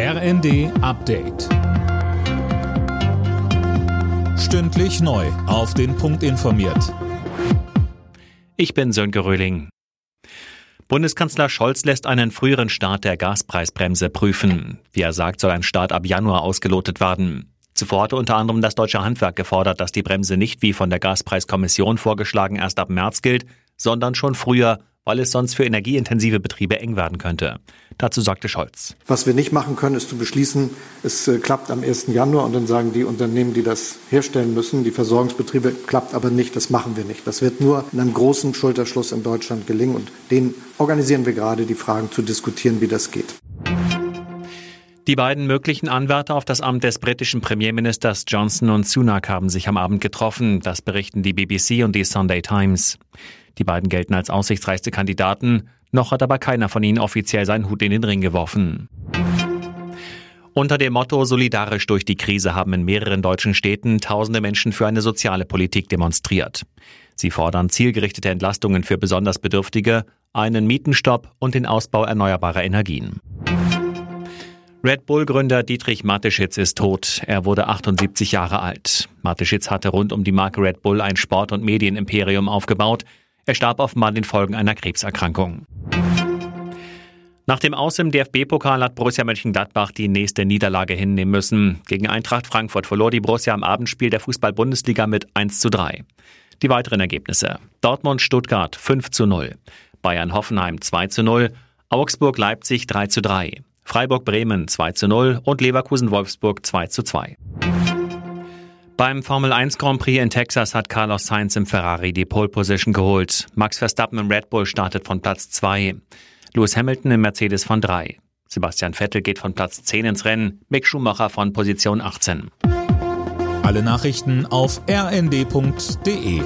RND Update. Stündlich neu. Auf den Punkt informiert. Ich bin Sönke Röhling. Bundeskanzler Scholz lässt einen früheren Start der Gaspreisbremse prüfen. Wie er sagt, soll ein Start ab Januar ausgelotet werden. Zuvor hatte unter anderem das deutsche Handwerk gefordert, dass die Bremse nicht wie von der Gaspreiskommission vorgeschlagen erst ab März gilt, sondern schon früher weil es sonst für energieintensive Betriebe eng werden könnte. Dazu sagte Scholz. Was wir nicht machen können, ist zu beschließen, es äh, klappt am 1. Januar und dann sagen die Unternehmen, die das herstellen müssen, die Versorgungsbetriebe, klappt aber nicht, das machen wir nicht. Das wird nur in einem großen Schulterschluss in Deutschland gelingen und den organisieren wir gerade, die Fragen zu diskutieren, wie das geht. Die beiden möglichen Anwärter auf das Amt des britischen Premierministers Johnson und Sunak haben sich am Abend getroffen. Das berichten die BBC und die Sunday Times. Die beiden gelten als aussichtsreichste Kandidaten. Noch hat aber keiner von ihnen offiziell seinen Hut in den Ring geworfen. Unter dem Motto Solidarisch durch die Krise haben in mehreren deutschen Städten tausende Menschen für eine soziale Politik demonstriert. Sie fordern zielgerichtete Entlastungen für besonders Bedürftige, einen Mietenstopp und den Ausbau erneuerbarer Energien. Red Bull-Gründer Dietrich Mateschitz ist tot. Er wurde 78 Jahre alt. Mateschitz hatte rund um die Marke Red Bull ein Sport- und Medienimperium aufgebaut. Er starb offenbar den Folgen einer Krebserkrankung. Nach dem Aus im DFB-Pokal hat Borussia Mönchengladbach die nächste Niederlage hinnehmen müssen. Gegen Eintracht Frankfurt verlor die Borussia am Abendspiel der Fußball-Bundesliga mit 1 zu 3. Die weiteren Ergebnisse. Dortmund-Stuttgart 5 zu 0. Bayern-Hoffenheim 2 zu 0. Augsburg-Leipzig 3 zu 3. Freiburg-Bremen 2 zu 0 und Leverkusen-Wolfsburg 2 zu 2. Beim Formel 1 Grand Prix in Texas hat Carlos Sainz im Ferrari die Pole Position geholt. Max Verstappen im Red Bull startet von Platz 2. Lewis Hamilton im Mercedes von 3. Sebastian Vettel geht von Platz 10 ins Rennen, Mick Schumacher von Position 18. Alle Nachrichten auf rnd.de